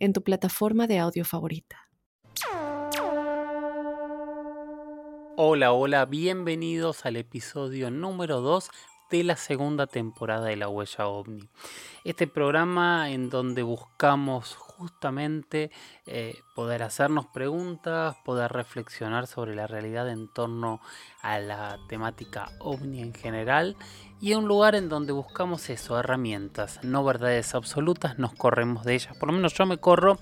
en tu plataforma de audio favorita. Hola, hola, bienvenidos al episodio número 2 de la segunda temporada de La Huella OVNI. Este programa en donde buscamos justamente eh, poder hacernos preguntas, poder reflexionar sobre la realidad en torno a la temática ovni en general y un lugar en donde buscamos eso, herramientas, no verdades absolutas, nos corremos de ellas, por lo menos yo me corro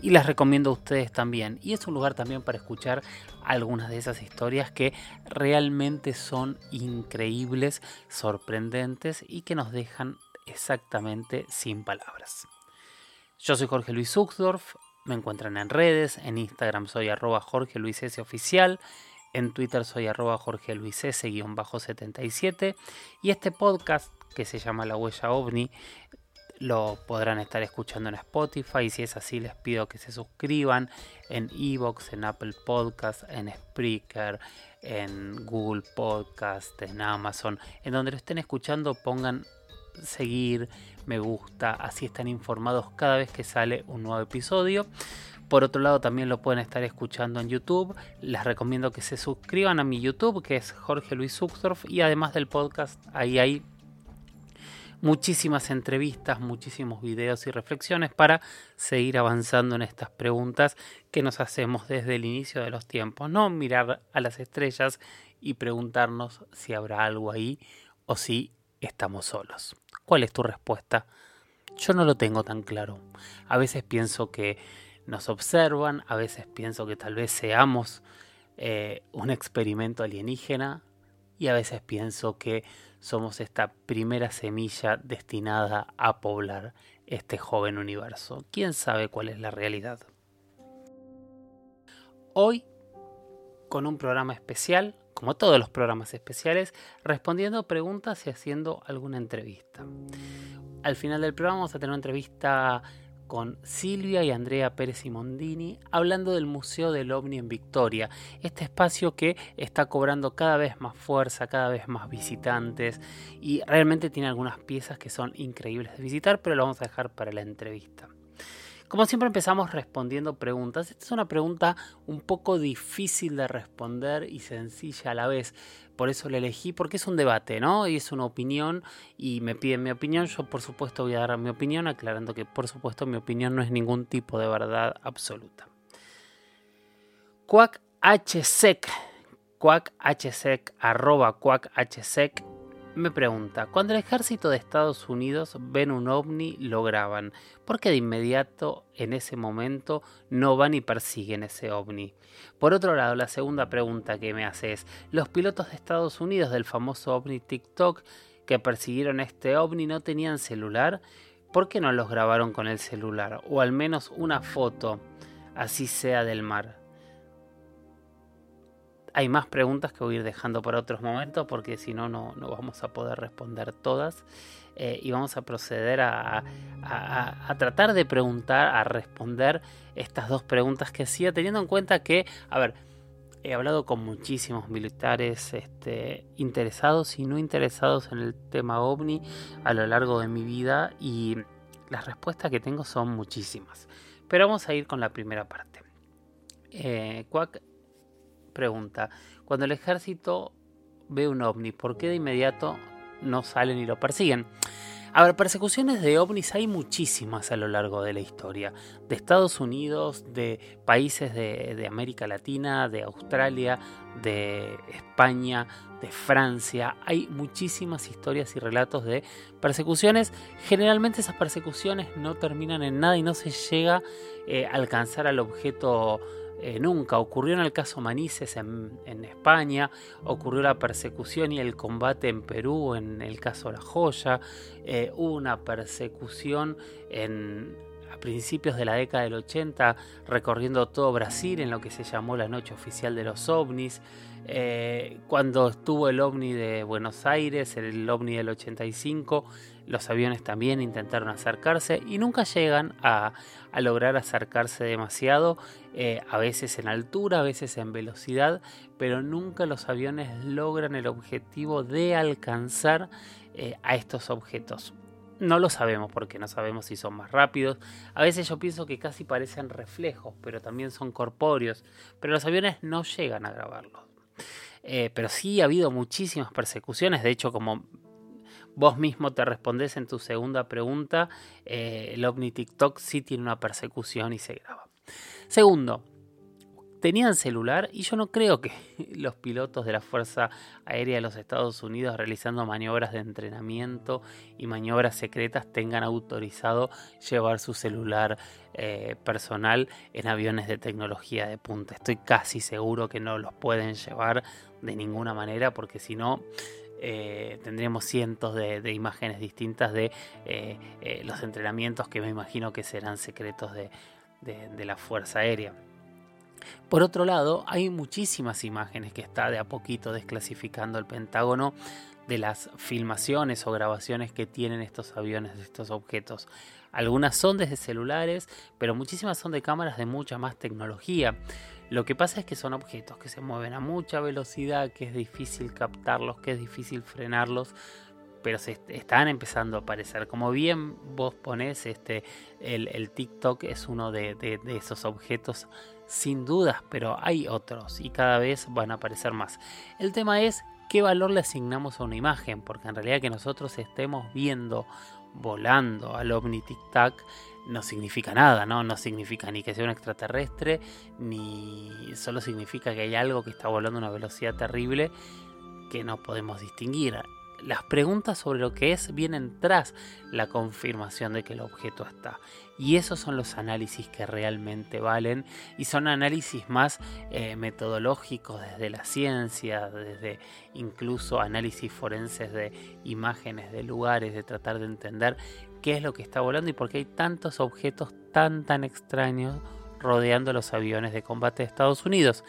y las recomiendo a ustedes también. Y es un lugar también para escuchar algunas de esas historias que realmente son increíbles, sorprendentes y que nos dejan exactamente sin palabras. Yo soy Jorge Luis Uxdorf, me encuentran en redes, en Instagram soy arroba Jorge Luis S. Oficial, en Twitter soy arroba Jorge Luis S-77 y este podcast que se llama La Huella OVNI lo podrán estar escuchando en Spotify y si es así les pido que se suscriban en Evox, en Apple Podcast, en Spreaker, en Google Podcast, en Amazon, en donde lo estén escuchando pongan seguir, me gusta, así están informados cada vez que sale un nuevo episodio. Por otro lado, también lo pueden estar escuchando en YouTube. Les recomiendo que se suscriban a mi YouTube, que es Jorge Luis Uxdorf. Y además del podcast, ahí hay muchísimas entrevistas, muchísimos videos y reflexiones para seguir avanzando en estas preguntas que nos hacemos desde el inicio de los tiempos. No mirar a las estrellas y preguntarnos si habrá algo ahí o si estamos solos. ¿Cuál es tu respuesta? Yo no lo tengo tan claro. A veces pienso que nos observan, a veces pienso que tal vez seamos eh, un experimento alienígena y a veces pienso que somos esta primera semilla destinada a poblar este joven universo. ¿Quién sabe cuál es la realidad? Hoy, con un programa especial, como todos los programas especiales, respondiendo preguntas y haciendo alguna entrevista. Al final del programa vamos a tener una entrevista con Silvia y Andrea Pérez Simondini hablando del Museo del OVNI en Victoria, este espacio que está cobrando cada vez más fuerza, cada vez más visitantes y realmente tiene algunas piezas que son increíbles de visitar, pero lo vamos a dejar para la entrevista. Como siempre empezamos respondiendo preguntas. Esta es una pregunta un poco difícil de responder y sencilla a la vez. Por eso la elegí, porque es un debate, ¿no? Y es una opinión y me piden mi opinión. Yo por supuesto voy a dar mi opinión, aclarando que por supuesto mi opinión no es ningún tipo de verdad absoluta. Quack HSEC, arroba Quack HSEC, me pregunta, cuando el ejército de Estados Unidos ven un ovni, lo graban. ¿Por qué de inmediato en ese momento no van y persiguen ese ovni? Por otro lado, la segunda pregunta que me hace es, los pilotos de Estados Unidos del famoso ovni TikTok que persiguieron este ovni no tenían celular, ¿por qué no los grabaron con el celular? O al menos una foto, así sea del mar hay más preguntas que voy a ir dejando para otros momentos porque si no, no vamos a poder responder todas. Eh, y vamos a proceder a, tratar de preguntar, a responder estas dos preguntas que hacía, teniendo en cuenta que, a ver, he hablado con muchísimos militares este, interesados y no interesados en el tema ovni a lo largo de mi vida y las respuestas que tengo son muchísimas. Pero vamos a ir con la primera parte. Eh, pregunta, cuando el ejército ve un ovni, ¿por qué de inmediato no salen y lo persiguen? A ver, persecuciones de ovnis hay muchísimas a lo largo de la historia. De Estados Unidos, de países de, América Latina, de Australia, de España, de Francia. Hay muchísimas historias y relatos de persecuciones. Generalmente esas persecuciones no terminan en nada y no se llega eh, a alcanzar al objeto eh, nunca. Ocurrió en el caso Manises en, España, ocurrió la persecución y el combate en Perú en el caso La Joya, eh, hubo una persecución en a principios de la década del 80 recorriendo todo Brasil en lo que se llamó la Noche Oficial de los OVNIs. Eh, cuando estuvo el OVNI de Buenos Aires, el OVNI del 85, los aviones también intentaron acercarse y nunca llegan a, lograr acercarse demasiado, eh, a veces en altura, a veces en velocidad, pero nunca los aviones logran el objetivo de alcanzar eh, a estos objetos. No lo sabemos porque no sabemos si son más rápidos. A veces yo pienso que casi parecen reflejos, pero también son corpóreos. Pero los aviones no llegan a grabarlos. Eh, pero sí ha habido muchísimas persecuciones. De hecho, como vos mismo te respondés en tu segunda pregunta, eh, el OVNI TikTok sí tiene una persecución y se graba. Segundo, tenían celular y yo no creo que los pilotos de la Fuerza Aérea de los Estados Unidos realizando maniobras de entrenamiento y maniobras secretas tengan autorizado llevar su celular eh, personal en aviones de tecnología de punta. Estoy casi seguro que no los pueden llevar de ninguna manera porque si no... Eh, tendríamos cientos de, imágenes distintas de eh, los entrenamientos que me imagino que serán secretos de la Fuerza Aérea. Por otro lado, hay muchísimas imágenes que está de a poquito desclasificando el Pentágono de las filmaciones o grabaciones que tienen estos aviones estos objetos. Algunas son desde celulares, pero muchísimas son de cámaras de mucha más tecnología. Lo que pasa es que son objetos que se mueven a mucha velocidad, que es difícil captarlos, que es difícil frenarlos, pero se están empezando a aparecer. Como bien vos ponés, este, el, TikTok es uno de, esos objetos sin dudas, pero hay otros y cada vez van a aparecer más. El tema es qué valor le asignamos a una imagen, porque en realidad que nosotros estemos viendo volando al ovni tic tac no significa nada, ¿no? No significa ni que sea un extraterrestre, ni solo significa que hay algo que está volando a una velocidad terrible que no podemos distinguir las preguntas sobre lo que es vienen tras la confirmación de que el objeto está. Y esos son los análisis que realmente valen y son análisis más eh, metodológicos desde la ciencia, desde incluso análisis forenses de imágenes de lugares, de tratar de entender qué es lo que está volando y por qué hay tantos objetos tan tan extraños rodeando los aviones de combate de Estados Unidos,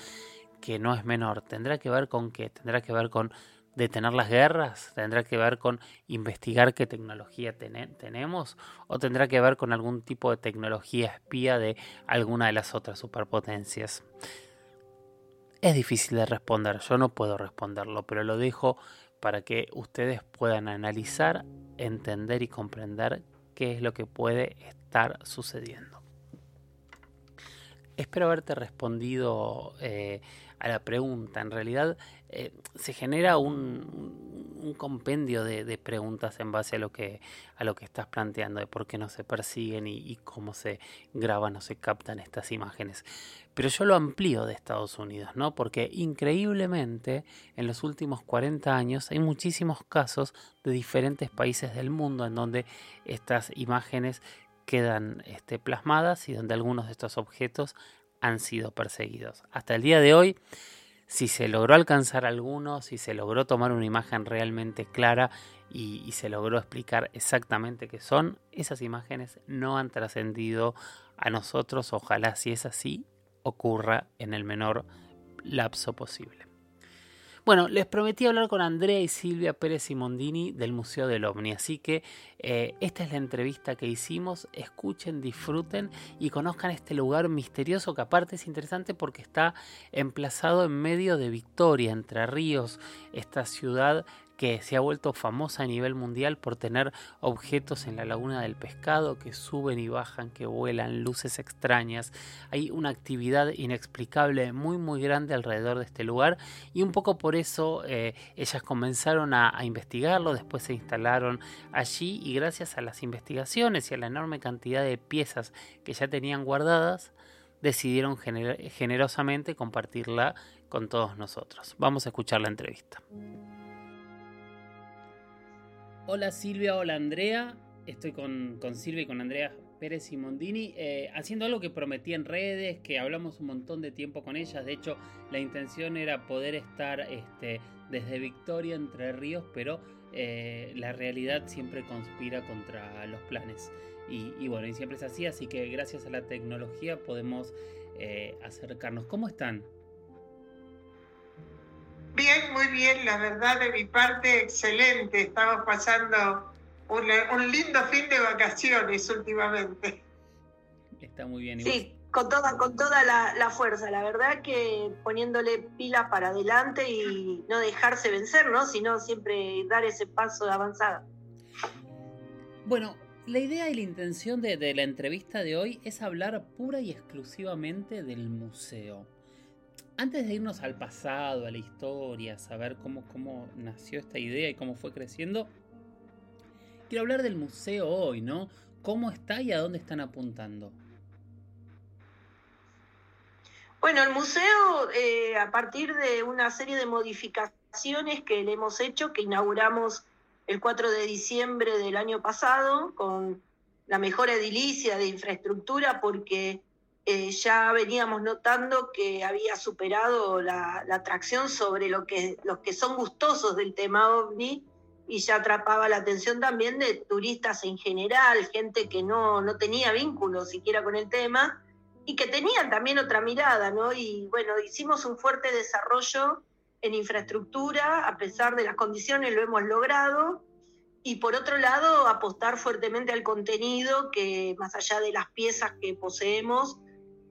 que no es menor. Tendrá que ver con qué? Tendrá que ver con detener las guerras? ¿Tendrá que ver con investigar qué tecnología tenemos? ¿O tendrá que ver con algún tipo de tecnología espía de alguna de las otras superpotencias? Es difícil de responder, yo no puedo responderlo, pero lo dejo para que ustedes puedan analizar, entender y comprender qué es lo que puede estar sucediendo. Espero haberte respondido eh, a la pregunta. En realidad, eh, se genera un, compendio de, preguntas en base a lo que a lo que estás planteando de por qué no se persiguen y, cómo se graban o se captan estas imágenes pero yo lo amplío de Estados Unidos no porque increíblemente en los últimos 40 años hay muchísimos casos de diferentes países del mundo en donde estas imágenes quedan este, plasmadas y donde algunos de estos objetos han sido perseguidos hasta el día de hoy si se logró alcanzar alguno, si se logró tomar una imagen realmente clara y, se logró explicar exactamente qué son, esas imágenes no han trascendido a nosotros. Ojalá si es así ocurra en el menor lapso posible. Bueno, les prometí hablar con Andrea y Silvia Pérez Simondini del Museo del OVNI, así que eh, esta es la entrevista que hicimos, escuchen, disfruten y conozcan este lugar misterioso que aparte es interesante porque está emplazado en medio de Victoria, entre ríos, esta ciudad que se ha vuelto famosa a nivel mundial por tener objetos en la laguna del pescado que suben y bajan, que vuelan, luces extrañas. Hay una actividad inexplicable muy muy grande alrededor de este lugar y un poco por eso eh, ellas comenzaron a, investigarlo, después se instalaron allí y gracias a las investigaciones y a la enorme cantidad de piezas que ya tenían guardadas, decidieron generosamente compartirla con todos nosotros. Vamos a escuchar la entrevista. Hola Silvia, hola Andrea. Estoy con, Silvia y con Andrea Pérez y Mondini eh, haciendo algo que prometí en redes, que hablamos un montón de tiempo con ellas. De hecho, la intención era poder estar este, desde Victoria, Entre Ríos, pero eh, la realidad siempre conspira contra los planes. Y, bueno, y siempre es así, así que gracias a la tecnología podemos eh, acercarnos. ¿Cómo están? Bien, muy bien, la verdad de mi parte, excelente. Estamos pasando un lindo fin de vacaciones últimamente. Está muy bien. Sí, con toda, con toda la, fuerza. La verdad que poniéndole pila para adelante y no dejarse vencer, ¿no? Sino siempre dar ese paso de avanzada. Bueno, la idea y la intención de, la entrevista de hoy es hablar pura y exclusivamente del museo. Antes de irnos al pasado, a la historia, saber cómo, cómo nació esta idea y cómo fue creciendo, quiero hablar del museo hoy, ¿no? ¿Cómo está y a dónde están apuntando? Bueno, el museo, eh, a partir de una serie de modificaciones que le hemos hecho, que inauguramos el 4 de diciembre del año pasado, con la mejor edilicia de infraestructura, porque eh, ya veníamos notando que había superado la, atracción sobre lo que, los que son gustosos del tema ovni y ya atrapaba la atención también de turistas en general, gente que no, no tenía vínculo siquiera con el tema y que tenían también otra mirada, ¿no? Y bueno, hicimos un fuerte desarrollo en infraestructura, a pesar de las condiciones lo hemos logrado, y por otro lado, apostar fuertemente al contenido, que más allá de las piezas que poseemos,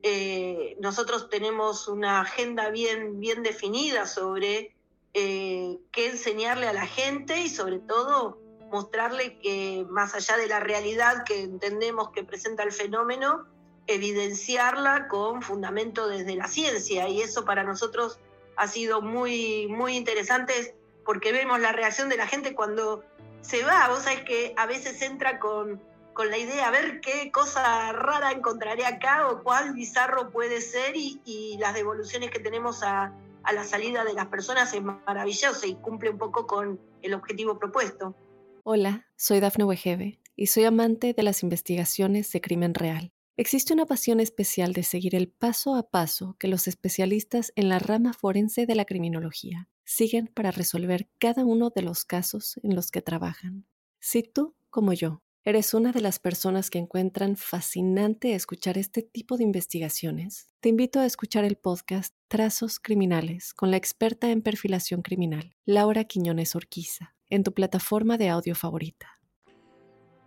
eh, nosotros tenemos una agenda bien, bien definida sobre eh, qué enseñarle a la gente y sobre todo mostrarle que más allá de la realidad que entendemos que presenta el fenómeno, evidenciarla con fundamento desde la ciencia. Y eso para nosotros ha sido muy, muy interesante porque vemos la reacción de la gente cuando se va, vos sabés que a veces entra con, con la idea, a ver qué cosa rara encontraré acá o cuál bizarro puede ser y, las devoluciones que tenemos a, a la salida de las personas es maravilloso y cumple un poco con el objetivo propuesto. Hola, soy Dafne Wegebe y soy amante de las investigaciones de crimen real. Existe una pasión especial de seguir el paso a paso que los especialistas en la rama forense de la criminología siguen para resolver cada uno de los casos en los que trabajan. Si tú, como yo, eres una de las personas que encuentran fascinante escuchar este tipo de investigaciones, te invito a escuchar el podcast Trazos Criminales con la experta en perfilación criminal, Laura Quiñones Orquiza, en tu plataforma de audio favorita.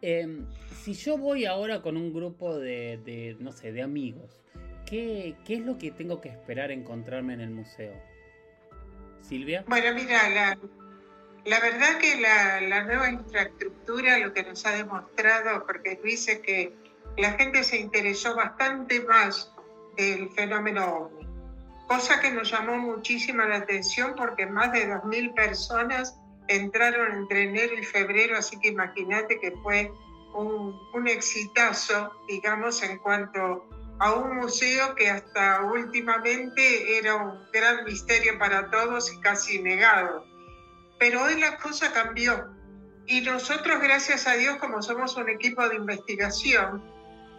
Em, si yo voy ahora con un grupo de, no sé, de amigos, ¿qué, es lo que tengo que esperar encontrarme en el museo? Silvia. Bueno, mira, la, la verdad que la, nueva infraestructura lo que nos ha demostrado, porque dice que la gente se interesó bastante más del fenómeno OVNI, cosa que nos llamó muchísima la atención porque más de 2.000 personas entraron entre enero y febrero, así que imagínate que fue un, un exitazo, digamos, en cuanto a un museo que hasta últimamente era un gran misterio para todos y casi negado. Pero hoy la cosa cambió y nosotros, gracias a Dios, como somos un equipo de investigación,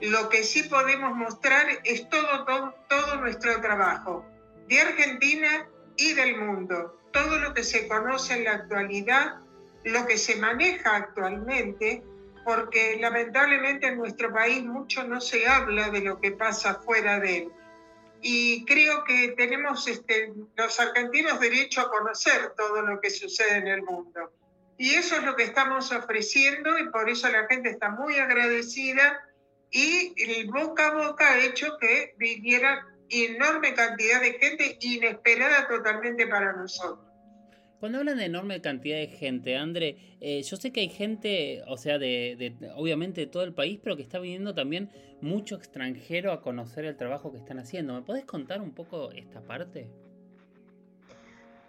lo que sí podemos mostrar es todo, todo, todo nuestro trabajo de Argentina y del mundo todo lo que se conoce en la actualidad, lo que se maneja actualmente, porque lamentablemente en nuestro país mucho no se habla de lo que pasa fuera de él. Y creo que tenemos este, los argentinos derecho a conocer todo lo que sucede en el mundo. Y eso es lo que estamos ofreciendo y por eso la gente está muy agradecida y el boca a boca ha hecho que viniera enorme cantidad de gente inesperada totalmente para nosotros. Cuando hablan de enorme cantidad de gente, André, eh, yo sé que hay gente, o sea, de, obviamente de todo el país, pero que está viniendo también mucho extranjero a conocer el trabajo que están haciendo. ¿Me podés contar un poco esta parte?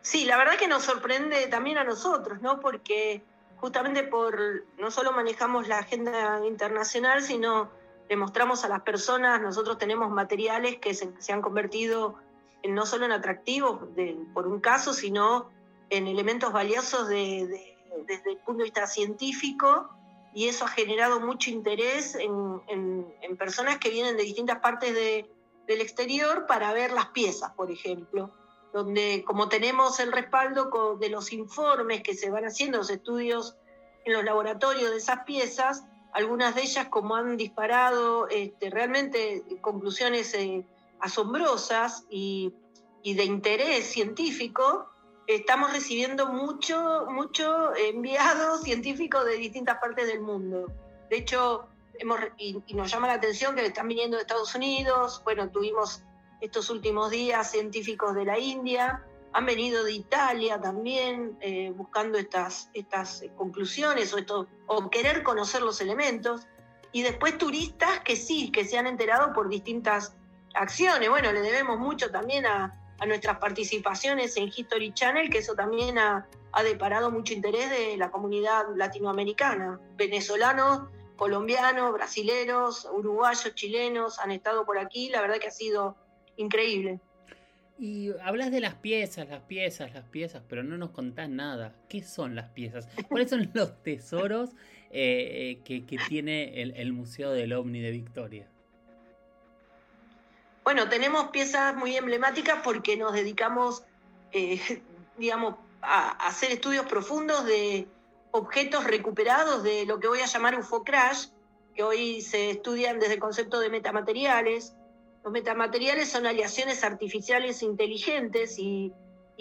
Sí, la verdad que nos sorprende también a nosotros, ¿no? Porque justamente por no solo manejamos la agenda internacional, sino demostramos a las personas, nosotros tenemos materiales que se, han convertido en, no solo en atractivos por un caso, sino en elementos valiosos desde el punto de vista científico y eso ha generado mucho interés en, personas que vienen de distintas partes del exterior para ver las piezas, por ejemplo, donde como tenemos el respaldo de los informes que se van haciendo, los estudios en los laboratorios de esas piezas, algunas de ellas como han disparado este, realmente conclusiones eh, asombrosas y, de interés científico, estamos recibiendo mucho, mucho enviados científicos de distintas partes del mundo. De hecho, hemos, y, nos llama la atención que están viniendo de Estados Unidos, bueno, tuvimos estos últimos días científicos de la India, han venido de Italia también eh, buscando estas, estas conclusiones o, esto, o querer conocer los elementos. Y después turistas que sí, que se han enterado por distintas acciones. Bueno, le debemos mucho también a, a nuestras participaciones en History Channel, que eso también ha, ha deparado mucho interés de la comunidad latinoamericana. Venezolanos, colombianos, brasileros, uruguayos, chilenos han estado por aquí. La verdad que ha sido increíble. Y hablas de las piezas, las piezas, las piezas, pero no nos contás nada. ¿Qué son las piezas? ¿Cuáles son los tesoros eh, que, tiene el, Museo del OVNI de Victoria? Bueno, tenemos piezas muy emblemáticas porque nos dedicamos, eh, digamos, a, hacer estudios profundos de objetos recuperados de lo que voy a llamar UFO crash, que hoy se estudian desde el concepto de metamateriales, los metamateriales son aleaciones artificiales inteligentes y,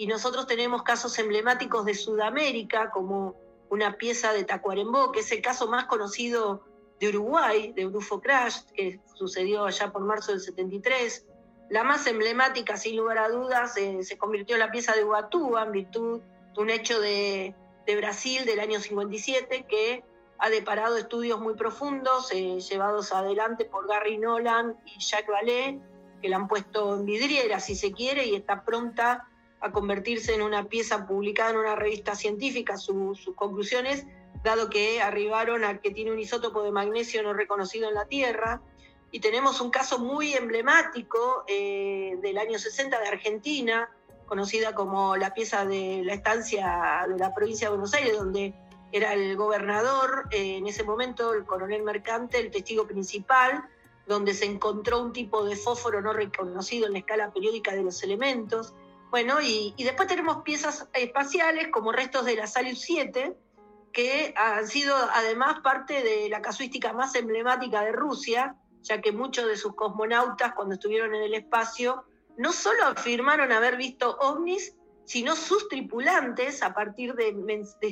nosotros tenemos casos emblemáticos de Sudamérica, como una pieza de Tacuarembó, que es el caso más conocido de Uruguay, de Urufo Crash, que sucedió allá por marzo del 73. La más emblemática, sin lugar a dudas, eh, se convirtió en la pieza de Ubatuba, en virtud de un hecho de, de Brasil del año 57, que ha deparado estudios muy profundos eh, llevados adelante por Gary Nolan y Jacques Vallée, que la han puesto en vidriera, si se quiere, y está pronta a convertirse en una pieza publicada en una revista científica, sus conclusiones, dado que arribaron a que tiene un isótopo de magnesio no reconocido en la Tierra. Y tenemos un caso muy emblemático eh, del año 60 de Argentina, conocida como la pieza de la estancia de la provincia de Buenos Aires, donde era el gobernador, eh, en ese momento el coronel Mercante, el testigo principal, donde se encontró un tipo de fósforo no reconocido en la escala periódica de los elementos. Bueno, y, después tenemos piezas espaciales como restos de la Salyut 7, que han sido además parte de la casuística más emblemática de Rusia, ya que muchos de sus cosmonautas cuando estuvieron en el espacio no solo afirmaron haber visto ovnis, sino sus tripulantes, a partir de,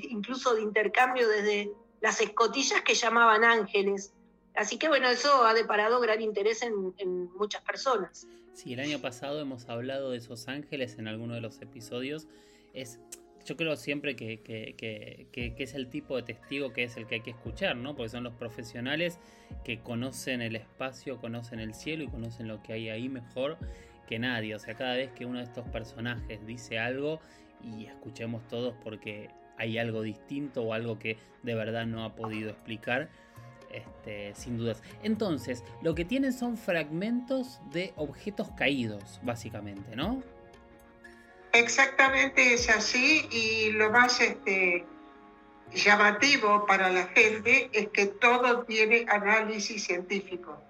incluso de intercambio desde las escotillas que llamaban ángeles. Así que bueno, eso ha deparado gran interés en, muchas personas. Sí, el año pasado hemos hablado de esos ángeles en alguno de los episodios. Es, yo creo siempre que, que, es el tipo de testigo que es el que hay que escuchar, ¿no? Porque son los profesionales que conocen el espacio, conocen el cielo y conocen lo que hay ahí mejor que nadie. O sea, cada vez que uno de estos personajes dice algo y escuchemos todos porque hay algo distinto o algo que de verdad no ha podido explicar, este, sin dudas. Entonces, lo que tienen son fragmentos de objetos caídos, básicamente, ¿no? Exactamente es así y lo más este, llamativo para la gente es que todo tiene análisis científico.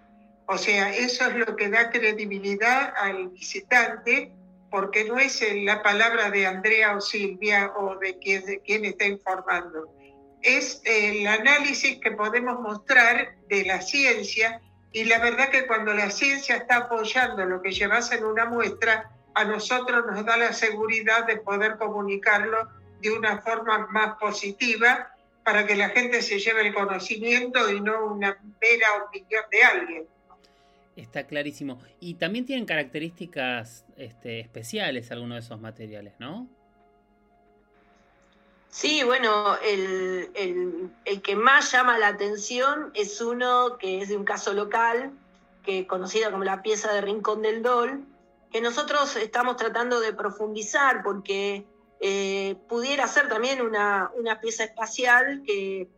O sea, eso es lo que da credibilidad al visitante, porque no es la palabra de Andrea o Silvia o de quien, está informando. Es el análisis que podemos mostrar de la ciencia y la verdad que cuando la ciencia está apoyando lo que llevas en una muestra, a nosotros nos da la seguridad de poder comunicarlo de una forma más positiva para que la gente se lleve el conocimiento y no una mera opinión de alguien. Está clarísimo. Y también tienen características este, especiales algunos de esos materiales, ¿no? Sí, bueno, el, que más llama la atención es uno que es de un caso local, que conocida como la pieza de Rincón del Dol, que nosotros estamos tratando de profundizar porque eh, pudiera ser también una, una pieza espacial que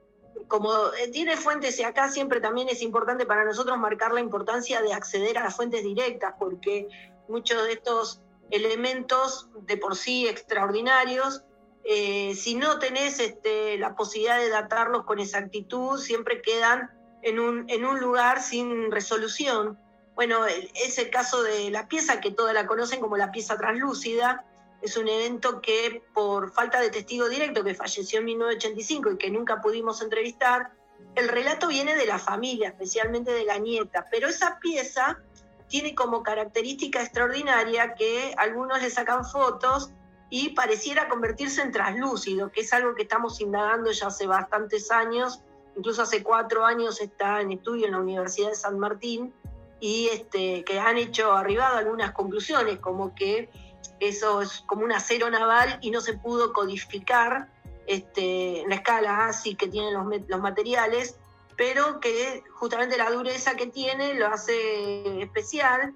como tiene fuentes, y acá siempre también es importante para nosotros marcar la importancia de acceder a las fuentes directas, porque muchos de estos elementos de por sí extraordinarios, eh, si no tenés este, la posibilidad de datarlos con exactitud, siempre quedan en un, en un lugar sin resolución. Bueno, es el caso de la pieza que todas la conocen como la pieza translúcida, es un evento que por falta de testigo directo, que falleció en 1985 y que nunca pudimos entrevistar, el relato viene de la familia, especialmente de la nieta, pero esa pieza tiene como característica extraordinaria que algunos le sacan fotos y pareciera convertirse en traslúcido, que es algo que estamos indagando ya hace bastantes años, incluso hace cuatro años está en estudio en la Universidad de San Martín, y este, que han hecho arribado algunas conclusiones, como que eso es como un acero naval y no se pudo codificar este, en la escala ASI que tienen los, los materiales, pero que justamente la dureza que tiene lo hace especial.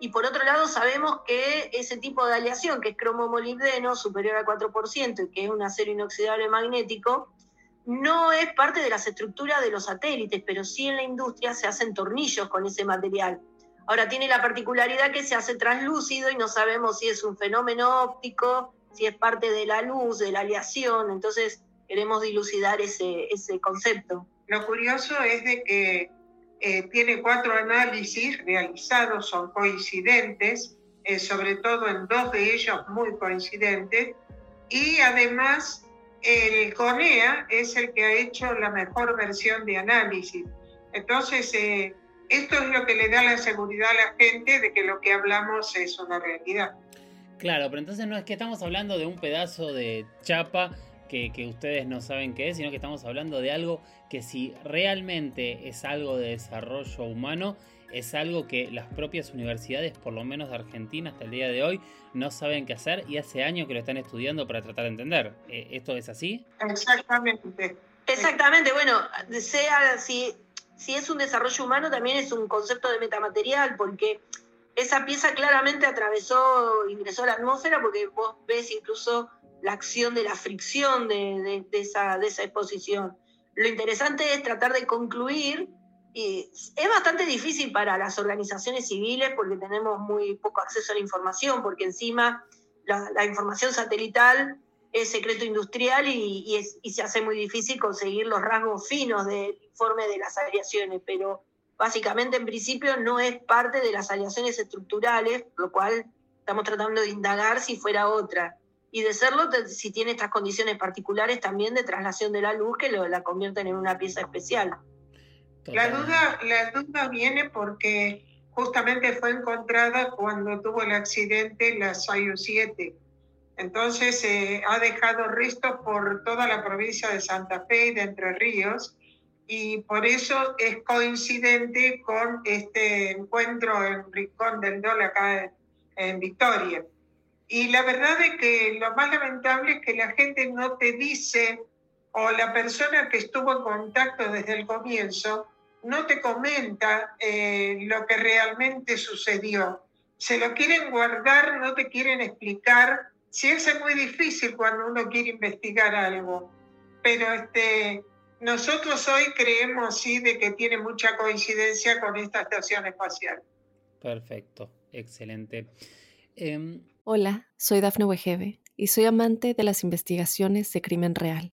Y por otro lado, sabemos que ese tipo de aleación, que es cromo molibdeno superior al 4% y que es un acero inoxidable magnético, no es parte de las estructuras de los satélites, pero sí en la industria se hacen tornillos con ese material. Ahora tiene la particularidad que se hace translúcido y no sabemos si es un fenómeno óptico, si es parte de la luz, de la aleación, entonces queremos dilucidar ese, ese concepto. Lo curioso es de que eh, tiene cuatro análisis realizados, son coincidentes, eh, sobre todo en dos de ellos muy coincidentes, y además el CONEA es el que ha hecho la mejor versión de análisis. Entonces, eh, esto es lo que le da la seguridad a la gente de que lo que hablamos es una realidad. Claro, pero entonces no es que estamos hablando de un pedazo de chapa que, ustedes no saben qué es, sino que estamos hablando de algo que si realmente es algo de desarrollo humano, es algo que las propias universidades, por lo menos de Argentina hasta el día de hoy, no saben qué hacer y hace años que lo están estudiando para tratar de entender. Eh, ¿Esto es así? Exactamente. Exactamente, bueno, sea si, si es un desarrollo humano, también es un concepto de metamaterial, porque esa pieza claramente atravesó, ingresó a la atmósfera, porque vos ves incluso la acción de la fricción de, esa, de esa exposición. Lo interesante es tratar de concluir y es bastante difícil para las organizaciones civiles porque tenemos muy poco acceso a la información, porque encima la, información satelital es secreto industrial y, se hace muy difícil conseguir los rasgos finos del informe de las aleaciones, pero básicamente en principio no es parte de las aleaciones estructurales, lo cual estamos tratando de indagar si fuera otra. Y de serlo, si tiene estas condiciones particulares también de traslación de la luz que la convierten en una pieza especial. La duda, la duda viene porque justamente fue encontrada cuando tuvo el accidente la Sayo 7. Entonces eh, ha dejado restos por toda la provincia de Santa Fe y de Entre Ríos y por eso es coincidente con este encuentro en Rincón del Dol acá en Victoria. Y la verdad es que lo más lamentable es que la gente no te dice o la persona que estuvo en contacto desde el comienzo no te comenta eh, lo que realmente sucedió. Se lo quieren guardar, no te quieren explicar. Sí, es muy difícil cuando uno quiere investigar algo, pero este, nosotros hoy creemos sí de que tiene mucha coincidencia con esta estación espacial. Perfecto, excelente. Em, Hola, soy Dafne Wegebe y soy amante de las investigaciones de crimen real.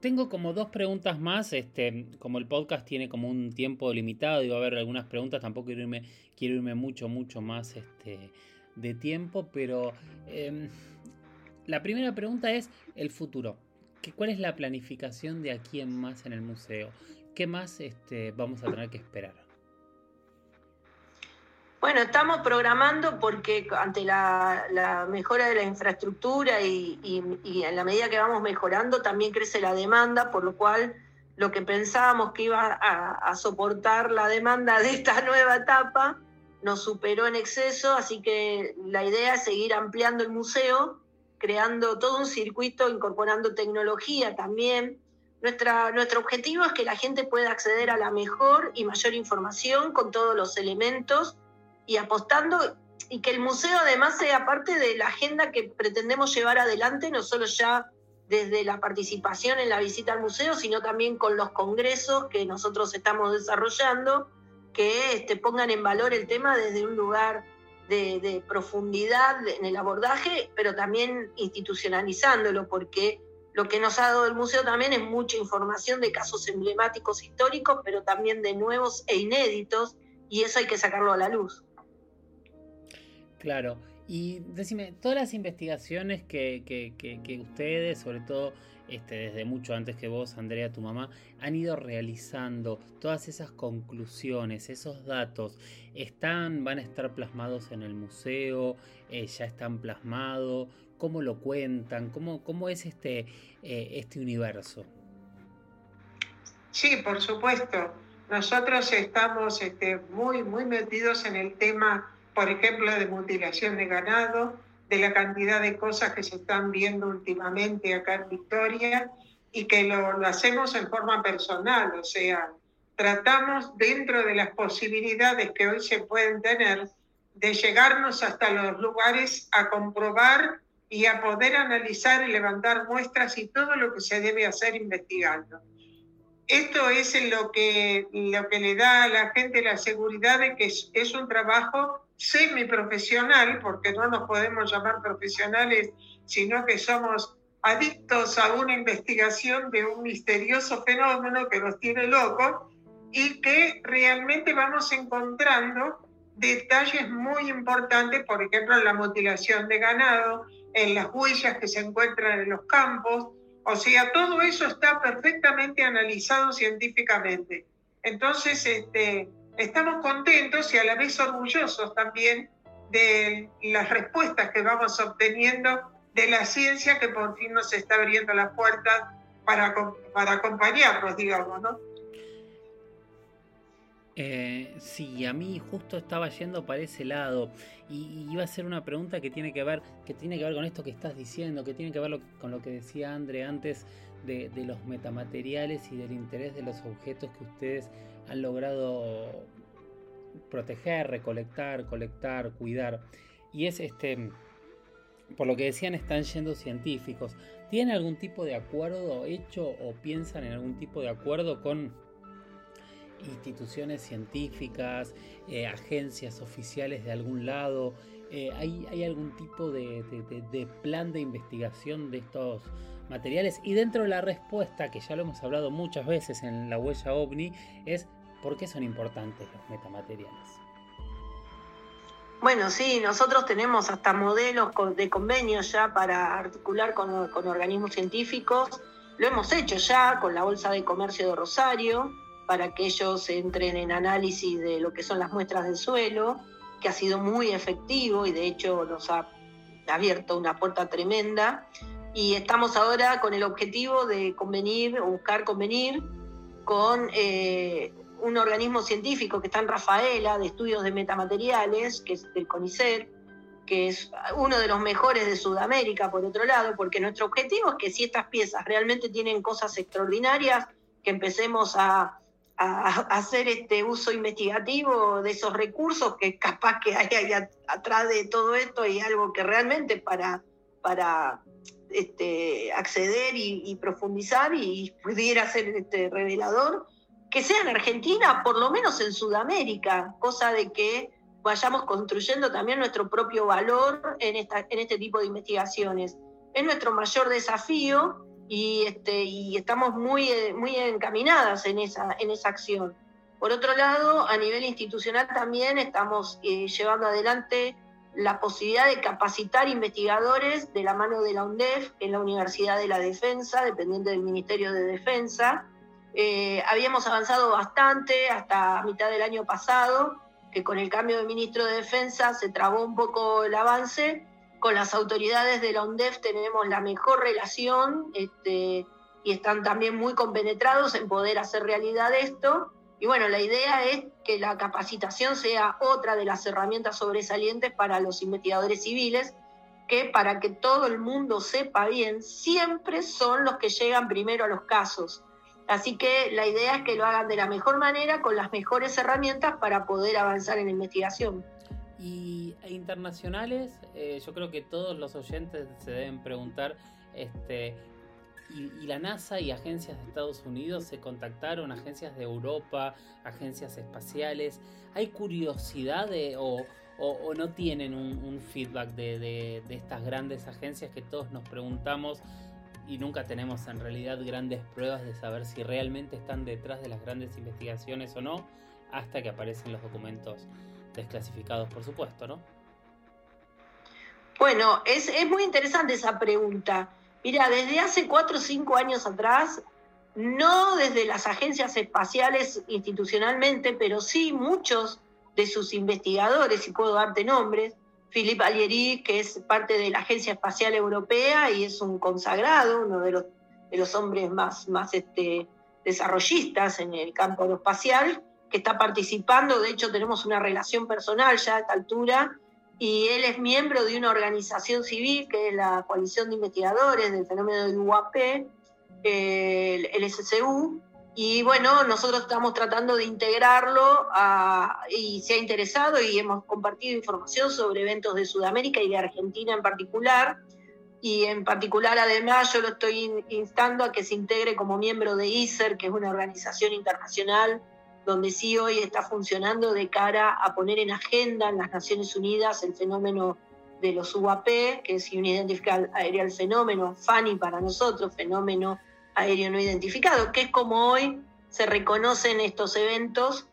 tengo como dos preguntas más. Este, como el podcast tiene como un tiempo limitado y va a haber algunas preguntas, tampoco quiero irme, quiero irme mucho, mucho más este, de tiempo. Pero em, la primera pregunta es el futuro. ¿Cuál es la planificación de aquí en más en el museo? ¿Qué más este, vamos a tener que esperar? Bueno, estamos programando porque ante la, mejora de la infraestructura y, en la medida que vamos mejorando también crece la demanda, por lo cual lo que pensábamos que iba a, soportar la demanda de esta nueva etapa nos superó en exceso, así que la idea es seguir ampliando el museo, creando todo un circuito, incorporando tecnología también. Nuestra, nuestro objetivo es que la gente pueda acceder a la mejor y mayor información con todos los elementos y apostando y que el museo además sea parte de la agenda que pretendemos llevar adelante, no solo ya desde la participación en la visita al museo, sino también con los congresos que nosotros estamos desarrollando, que este, pongan en valor el tema desde un lugar de, profundidad en el abordaje, pero también institucionalizándolo, porque lo que nos ha dado el museo también es mucha información de casos emblemáticos históricos, pero también de nuevos e inéditos, y eso hay que sacarlo a la luz. Claro, y decime, todas las investigaciones que, que ustedes, sobre todo este, desde mucho antes que vos, Andrea, tu mamá, han ido realizando todas esas conclusiones, esos datos, están, van a estar plasmados en el museo, eh, ya están plasmados, cómo lo cuentan, cómo, cómo es este, eh, este universo. Sí, por supuesto. Nosotros estamos este, muy, muy metidos en el tema, por ejemplo, de mutilación de ganado, de la cantidad de cosas que se están viendo últimamente acá en Victoria y que lo, hacemos en forma personal, o sea, tratamos dentro de las posibilidades que hoy se pueden tener de llegarnos hasta los lugares a comprobar y a poder analizar y levantar muestras y todo lo que se debe hacer investigando. Esto es lo que, lo que le da a la gente la seguridad de que es, es un trabajo semiprofesional, porque no nos podemos llamar profesionales, sino que somos adictos a una investigación de un misterioso fenómeno que nos tiene locos y que realmente vamos encontrando detalles muy importantes, por ejemplo, en la mutilación de ganado, en las huellas que se encuentran en los campos, o sea, todo eso está perfectamente analizado científicamente. Entonces, este, estamos contentos y a la vez orgullosos también de las respuestas que vamos obteniendo de la ciencia que por fin nos está abriendo las puertas para, para acompañarnos, digamos, ¿no? Eh, sí, a mí justo estaba yendo para ese lado y, iba a hacer una pregunta que tiene que ver, que tiene que ver con esto que estás diciendo, que tiene que ver con lo que decía André antes de, los metamateriales y del interés de los objetos que ustedes han logrado proteger, recolectar, colectar, cuidar. Y es este, por lo que decían, están yendo científicos. ¿Tienen algún tipo de acuerdo hecho o piensan en algún tipo de acuerdo con instituciones científicas, eh, agencias oficiales de algún lado? Eh, ¿hay, ¿hay, algún tipo de, de, plan de investigación de estos materiales? Y dentro de la respuesta, que ya lo hemos hablado muchas veces en la huella ovni, es ¿Por qué son importantes los metamateriales? Bueno, sí, nosotros tenemos hasta modelos de convenios ya para articular con, organismos científicos. Lo hemos hecho ya con la Bolsa de Comercio de Rosario, para que ellos entren en análisis de lo que son las muestras del suelo, que ha sido muy efectivo y de hecho nos ha abierto una puerta tremenda. Y estamos ahora con el objetivo de convenir o buscar convenir con eh, un organismo científico que está en Rafaela, de estudios de metamateriales, que es del CONICET, que es uno de los mejores de Sudamérica, por otro lado, porque nuestro objetivo es que si estas piezas realmente tienen cosas extraordinarias, que empecemos a, hacer este uso investigativo de esos recursos, que capaz que hay ahí atrás de todo esto y algo que realmente para, para este, acceder y, profundizar y pudiera ser este, revelador, que sea en Argentina, por lo menos en Sudamérica, cosa de que vayamos construyendo también nuestro propio valor en, este tipo de investigaciones. Es nuestro mayor desafío y, este, estamos muy, muy encaminadas en esa, en esa acción. Por otro lado, a nivel institucional también estamos eh, llevando adelante la posibilidad de capacitar investigadores de la mano de la UNDEF en la Universidad de la Defensa, dependiente del Ministerio de Defensa, eh, habíamos avanzado bastante hasta mitad del año pasado, que con el cambio de ministro de Defensa se trabó un poco el avance. Con las autoridades de la UNDEF tenemos la mejor relación este, y están también muy compenetrados en poder hacer realidad esto. Y bueno, la idea es que la capacitación sea otra de las herramientas sobresalientes para los investigadores civiles, que para que todo el mundo sepa bien, siempre son los que llegan primero a los casos. Así que la idea es que lo hagan de la mejor manera, con las mejores herramientas para poder avanzar en la investigación. Y e internacionales, eh, yo creo que todos los oyentes se deben preguntar, este, y, la NASA y agencias de Estados Unidos se contactaron, agencias de Europa, agencias espaciales. ¿Hay curiosidad o, no tienen un, feedback de, estas grandes agencias que todos nos preguntamos y nunca tenemos en realidad grandes pruebas de saber si realmente están detrás de las grandes investigaciones o no, hasta que aparecen los documentos desclasificados, por supuesto, ¿no? Bueno, es, es muy interesante esa pregunta. Mira, desde hace cuatro o cinco años atrás, no desde las agencias espaciales institucionalmente, pero sí muchos de sus investigadores, si puedo darte nombres, Philippe Alieri, que es parte de la Agencia Espacial Europea y es un consagrado, uno de los, hombres más, este, desarrollistas en el campo aeroespacial, que está participando, de hecho tenemos una relación personal ya a esta altura, y él es miembro de una organización civil que es la Coalición de Investigadores del Fenómeno del UAP, el, SCU, y bueno, nosotros estamos tratando de integrarlo y se ha interesado y hemos compartido información sobre eventos de Sudamérica y de Argentina en particular. Y en particular, además, yo lo estoy instando a que se integre como miembro de ISER, que es una organización internacional donde sí hoy está funcionando de cara a poner en agenda en las Naciones Unidas el fenómeno de los UAP, que es Unidad Identificada Aérea Fenómeno, FANI para nosotros, Fenómeno Aéreo No Identificado, que es como hoy se reconocen estos eventos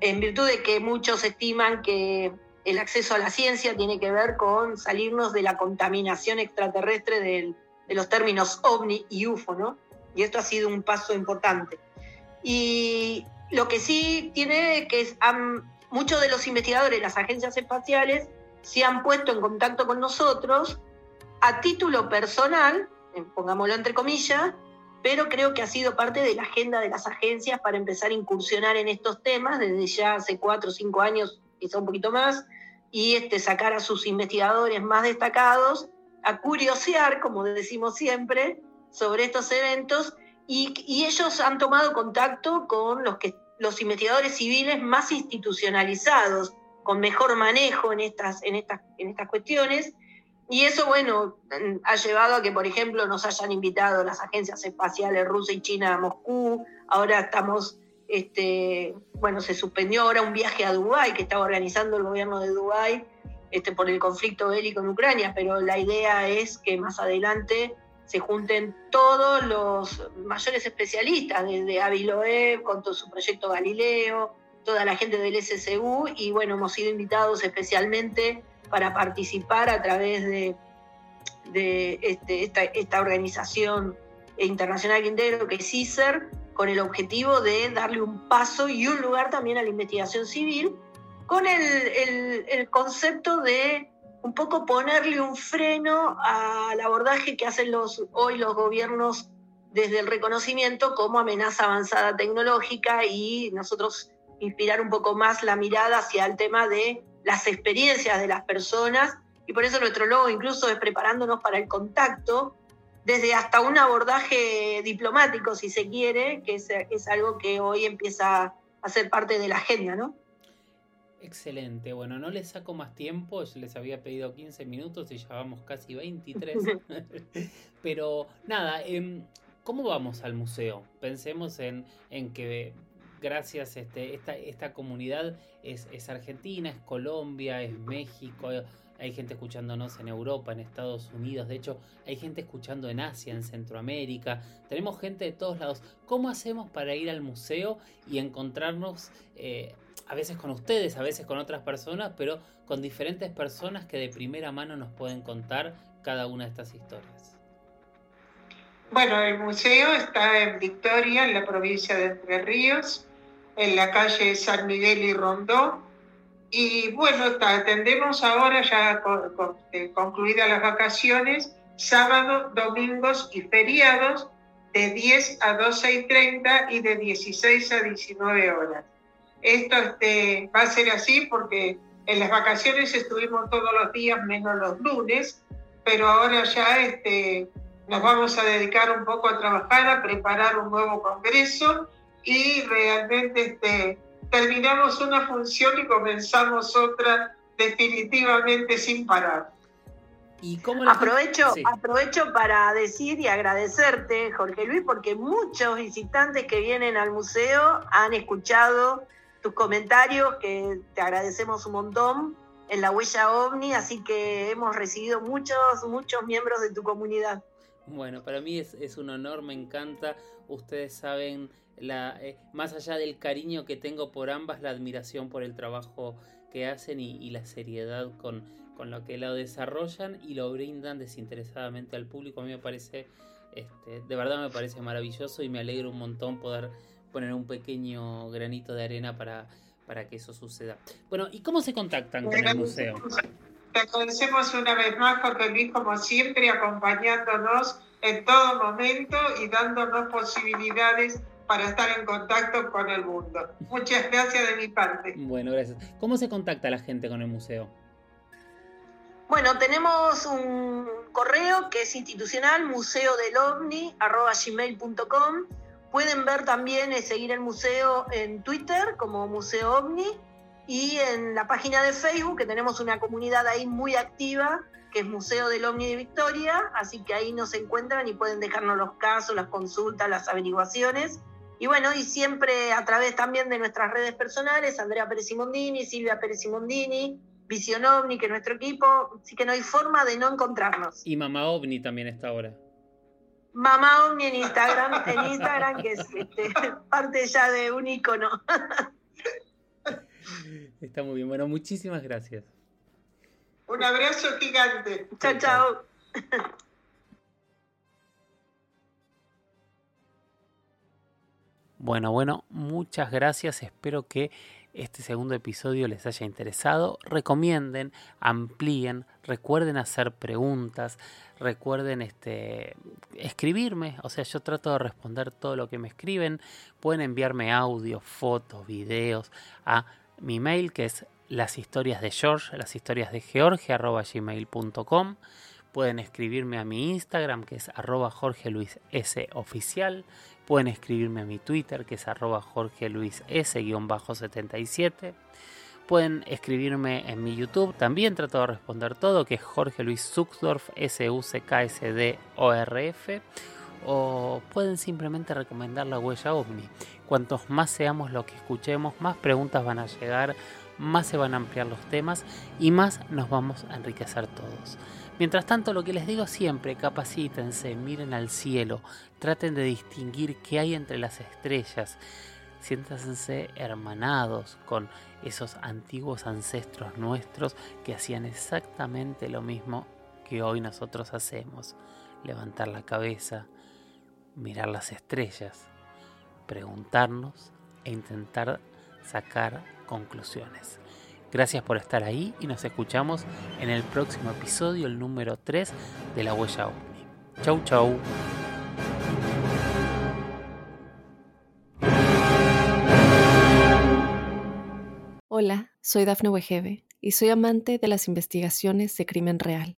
en virtud de que muchos estiman que el acceso a la ciencia tiene que ver con salirnos de la contaminación extraterrestre de los términos ovni y UFO, ¿no? Y esto ha sido un paso importante. Y lo que sí tiene que es, muchos de los investigadores de las agencias espaciales se han puesto en contacto con nosotros a título personal, eh, pongámoslo entre comillas, pero creo que ha sido parte de la agenda de las agencias para empezar a incursionar en estos temas desde ya hace cuatro o cinco años, quizá un poquito más, y este, sacar a sus investigadores más destacados a curiosear, como decimos siempre, sobre estos eventos y, ellos han tomado contacto con los, que, los investigadores civiles más institucionalizados, con mejor manejo en estas, en estas, en estas cuestiones. Y eso, bueno, ha llevado a que, por ejemplo, nos hayan invitado las agencias espaciales rusa y china a Moscú. Ahora estamos, este, bueno, se suspendió ahora un viaje a Dubái que estaba organizando el gobierno de Dubái este, por el conflicto bélico en Ucrania, pero la idea es que más adelante se junten todos los mayores especialistas, desde Aviloe con todo su proyecto Galileo, toda la gente del SSU, y bueno, hemos sido invitados especialmente para participar a través de, este, esta, organización internacional que que es CISER, con el objetivo de darle un paso y un lugar también a la investigación civil, con el, concepto de un poco ponerle un freno al abordaje que hacen hoy los gobiernos desde el reconocimiento como amenaza avanzada tecnológica y nosotros inspirar un poco más la mirada hacia el tema de las experiencias de las personas y por eso nuestro logo incluso es preparándonos para el contacto desde hasta un abordaje diplomático si se quiere, que es, es algo que hoy empieza a ser parte de la agenda, ¿no? Excelente, bueno, no les saco más tiempo, yo les había pedido 15 minutos y ya vamos casi 23. Pero nada, em, ¿cómo vamos al museo? Pensemos en, en que gracias este, esta, comunidad es, es Argentina, es Colombia, es México, hay gente escuchándonos en Europa, en Estados Unidos, de hecho hay gente escuchando en Asia, en Centroamérica, tenemos gente de todos lados. ¿Cómo hacemos para ir al museo y encontrarnos eh, a veces con ustedes, a veces con otras personas, pero con diferentes personas que de primera mano nos pueden contar cada una de estas historias? Bueno, el museo está en Victoria, en la provincia de Entre Ríos, en la calle San Miguel y Rondó y bueno, atendemos ahora ya eh, concluidas las vacaciones, sábados, domingos y feriados de 10 a 12 y 30 y de 16 a 19 horas. Esto este, va a ser así porque en las vacaciones estuvimos todos los días menos los lunes, pero ahora ya este, nos vamos a dedicar un poco a trabajar, a preparar un nuevo congreso y realmente este, terminamos una función y comenzamos otra definitivamente sin parar. ¿Y cómo aprovecho, aprovecho para decir y agradecerte, Jorge Luis, porque muchos visitantes que vienen al museo han escuchado tus comentarios, que te agradecemos un montón en la huella ovni, así que hemos recibido muchos, muchos miembros de tu comunidad. Bueno, para mí es, un honor, me encanta. Ustedes saben, la, eh, más allá del cariño que tengo por ambas, la admiración por el trabajo que hacen y, la seriedad con, con, lo que lo desarrollan y lo brindan desinteresadamente al público. A mí me parece, este, de verdad me parece maravilloso y me alegro un montón poder poner un pequeño granito de arena para, para que eso suceda. Bueno, ¿y cómo se contactan con el museo? Te agradecemos una vez más, Jorge Luis, como siempre, acompañándonos en todo momento y dándonos posibilidades para estar en contacto con el mundo. Muchas gracias de mi parte. Bueno, gracias. ¿Cómo se contacta la gente con el museo? Bueno, tenemos un correo que es institucional, museodelOvni.com. Pueden ver también, y eh, seguir el museo en Twitter como Museo OVNI y en la página de Facebook, que tenemos una comunidad ahí muy activa, que es Museo del OVNI de Victoria, así que ahí nos encuentran y pueden dejarnos los casos, las consultas, las averiguaciones. Y bueno, y siempre a través también de nuestras redes personales, Andrea Pérez Simondini, Silvia Pérez Simondini, Visión OVNI, que es nuestro equipo, así que no hay forma de no encontrarnos. Y Mamá OVNI también está ahora. Mamá OVNI en Instagram, en Instagram, que es este, parte ya de un icono. Está muy bien. Bueno, muchísimas gracias. Un abrazo gigante. Chao, chao. Bueno, bueno, muchas gracias. Espero que este segundo episodio les haya interesado. Recomienden, amplíen, recuerden hacer preguntas, recuerden este, escribirme. O sea, yo trato de responder todo lo que me escriben. Pueden enviarme audio, fotos, videos a mi mail que es las historias de George, las historias de George, arroba gmail.com. Pueden escribirme a mi Instagram, que es arroba Jorge Luis S oficial. Pueden escribirme a mi Twitter, que es arroba Jorge Luis S-77. Pueden escribirme en mi YouTube, también trato de responder todo, que es Jorge Luis Zuxdorf, S-U-C-K-S-D-O-R-F. O pueden simplemente recomendar la huella ovni. Cuantos más seamos lo que escuchemos, más preguntas van a llegar, más se van a ampliar los temas y más nos vamos a enriquecer todos. Mientras tanto, lo que les digo siempre, capacítense, miren al cielo, traten de distinguir qué hay entre las estrellas, siéntanse hermanados con esos antiguos ancestros nuestros que hacían exactamente lo mismo que hoy nosotros hacemos, levantar la cabeza, mirar las estrellas, preguntarnos e intentar sacar conclusiones. Gracias por estar ahí y nos escuchamos en el próximo episodio, el número 3 de La Huella OVNI. Chau, chau. Hola, soy Dafne Wegebe y soy amante de las investigaciones de crimen real.